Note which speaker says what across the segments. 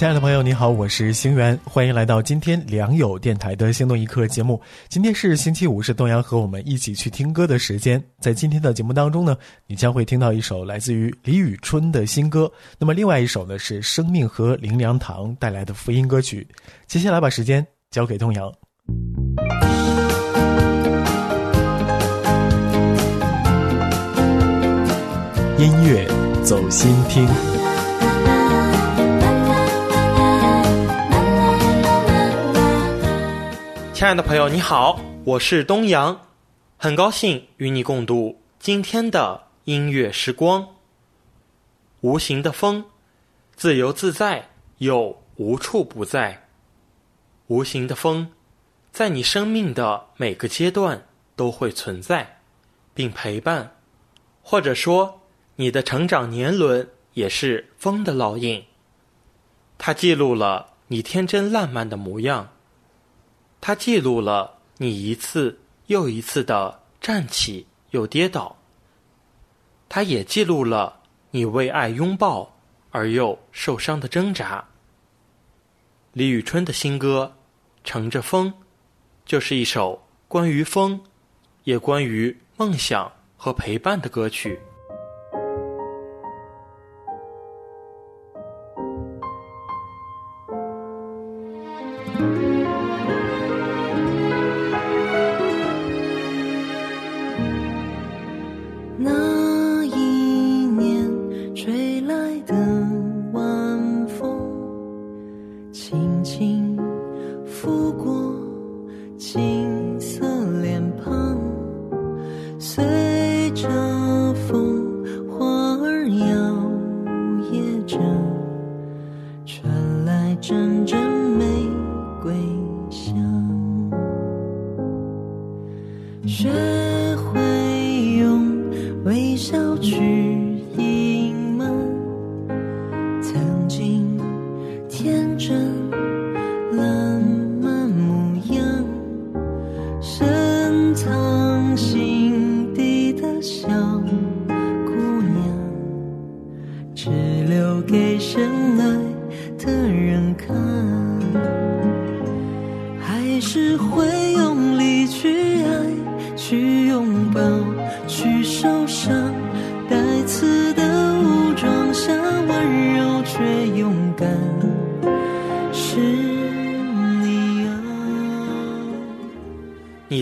Speaker 1: 亲爱的朋友，你好，我是星源，欢迎来到今天良友电台的心动一刻节目。今天是星期五，是东阳和我们一起去听歌的时间。在今天的节目当中呢，你将会听到一首来自于李宇春的新歌，那么另外一首呢是生命和林良堂带来的福音歌曲。接下来把时间交给东阳。音乐走心听，
Speaker 2: 亲爱的朋友，你好，我是东阳，很高兴与你共度今天的音乐时光。无形的风，自由自在又无处不在。无形的风，在你生命的每个阶段都会存在，并陪伴，或者说。你的成长年轮也是风的烙印，它记录了你天真烂漫的模样，它记录了你一次又一次的站起又跌倒，它也记录了你为爱拥抱而又受伤的挣扎。李宇春的新歌《乘着风》，就是一首关于风，也关于梦想和陪伴的歌曲。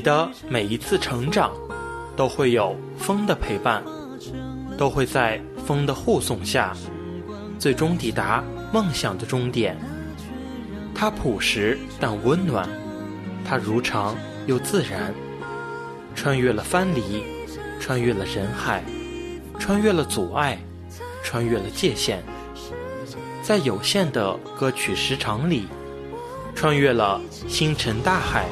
Speaker 2: 的每一次成长，都会有风的陪伴，都会在风的护送下，最终抵达梦想的终点。它朴实但温暖，它如常又自然，穿越了藩篱，穿越了人海，穿越了阻碍，穿越了界限，在有限的歌曲时长里，穿越了星辰大海。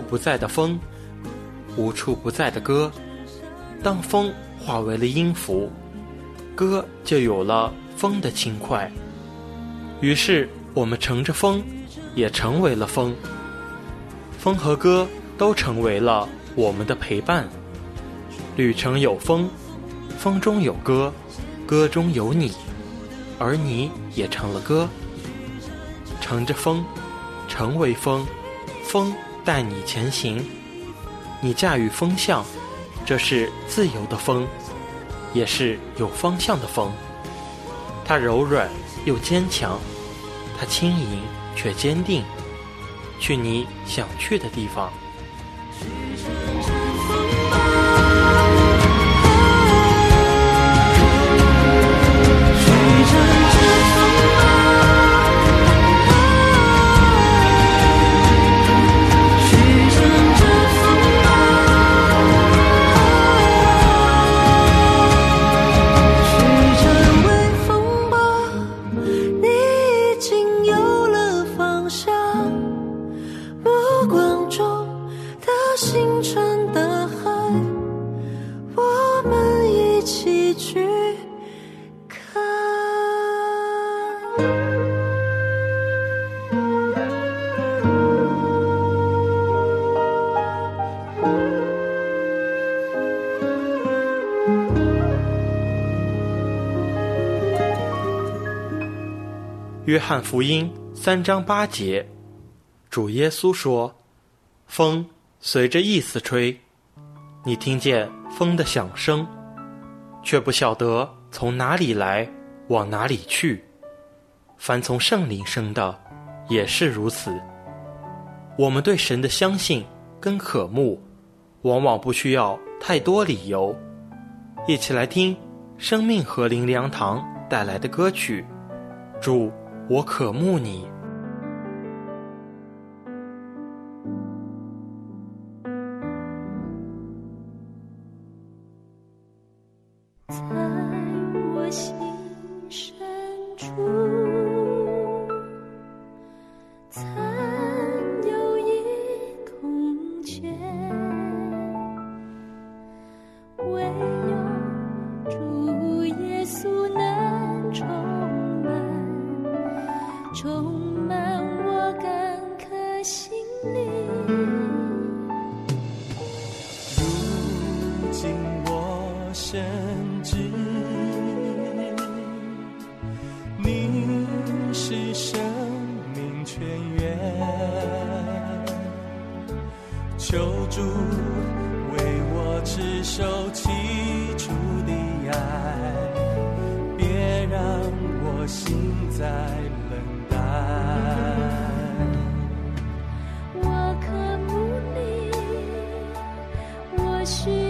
Speaker 2: 不在的风，无处不在的歌。当风化为了音符，歌就有了风的轻快。于是我们乘着风，也成为了风。风和歌都成为了我们的陪伴。旅程有风，风中有歌，歌中有你，而你也成了歌。乘着风，成为风，风带你前行。你驾驭风向，这是自由的风，也是有方向的风。它柔软又坚强，它轻盈却坚定，去你想去的地方。约翰福音三章八节，主耶稣说：“风随着意思吹，你听见风的响声，却不晓得从哪里来，往哪里去。凡从圣灵生的，也是如此。我们对神的相信跟渴慕，往往不需要太多理由。一起来听生命和灵粮堂带来的歌曲，主。”我渴慕你。
Speaker 3: 在我心。信我深知。你是生命泉源，求助为我持守起初的爱，别让我心在冷淡。
Speaker 4: 我渴慕你，我
Speaker 3: 需。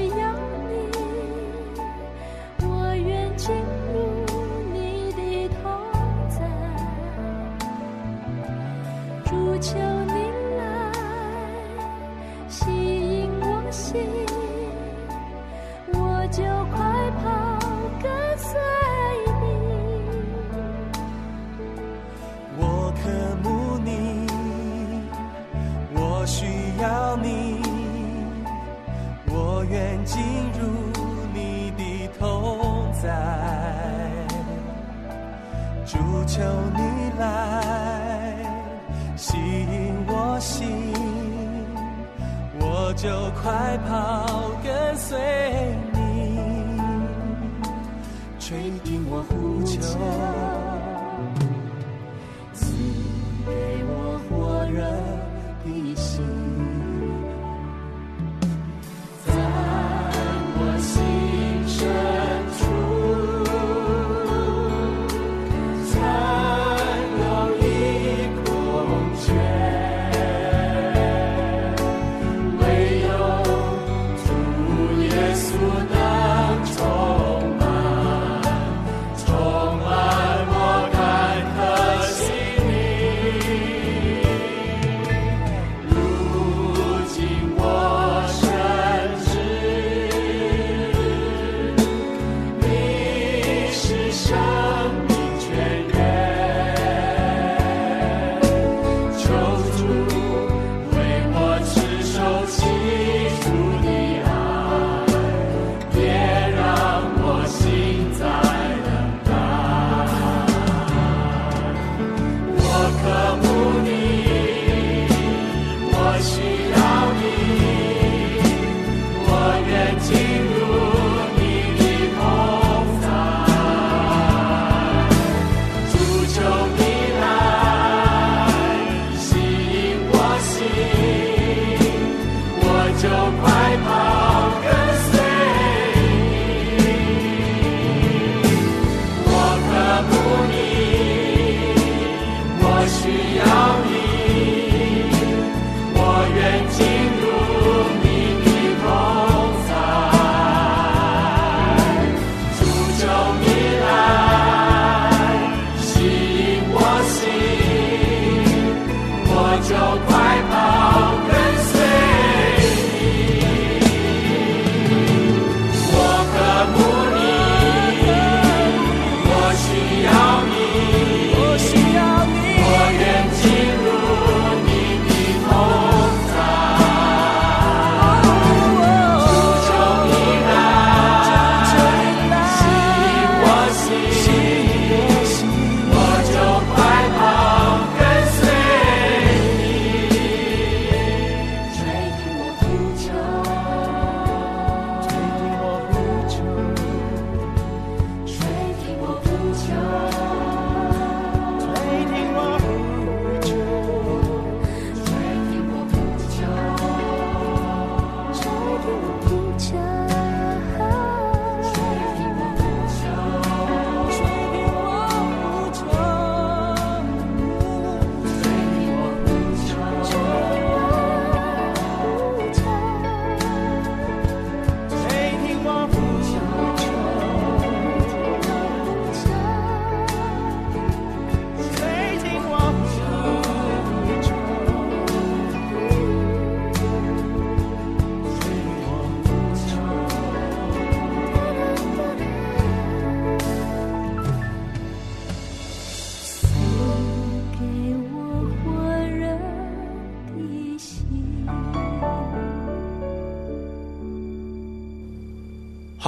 Speaker 3: 就快跑，跟随你，垂听我呼求。see.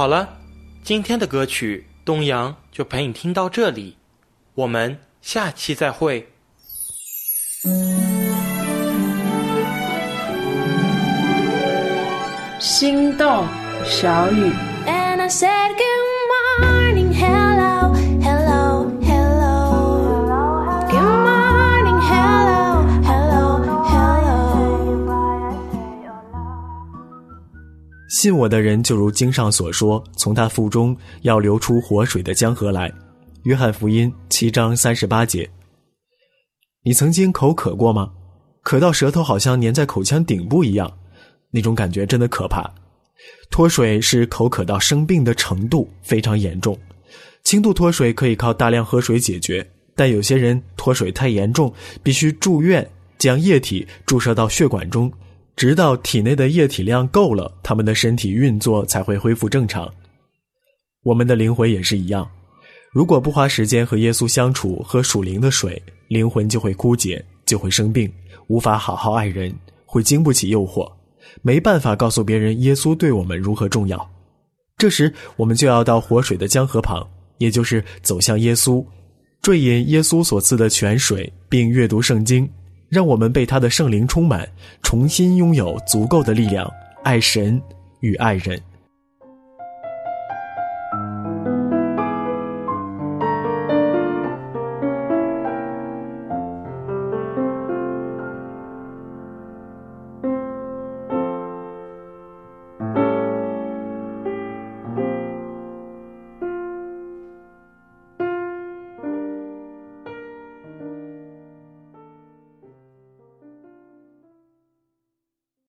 Speaker 2: 好了，今天的歌曲东阳就陪你听到这里，我们下期再会。
Speaker 5: 心动小雨。
Speaker 4: And I said
Speaker 1: 信我的人就如经上所说，从他腹中要流出活水的江河来。约翰福音七章三十八节。你曾经口渴过吗？渴到舌头好像粘在口腔顶部一样，那种感觉真的可怕。脱水是口渴到生病的程度非常严重，轻度脱水可以靠大量喝水解决，但有些人脱水太严重，必须住院将液体注射到血管中，直到体内的液体量够了，他们的身体运作才会恢复正常。我们的灵魂也是一样，如果不花时间和耶稣相处，喝属灵的水，灵魂就会枯竭，就会生病，无法好好爱人，会经不起诱惑。没办法告诉别人耶稣对我们如何重要，这时我们就要到活水的江河旁，也就是走向耶稣，坠饮耶稣所赐的泉水，并阅读圣经，让我们被他的圣灵充满，重新拥有足够的力量，爱神与爱人。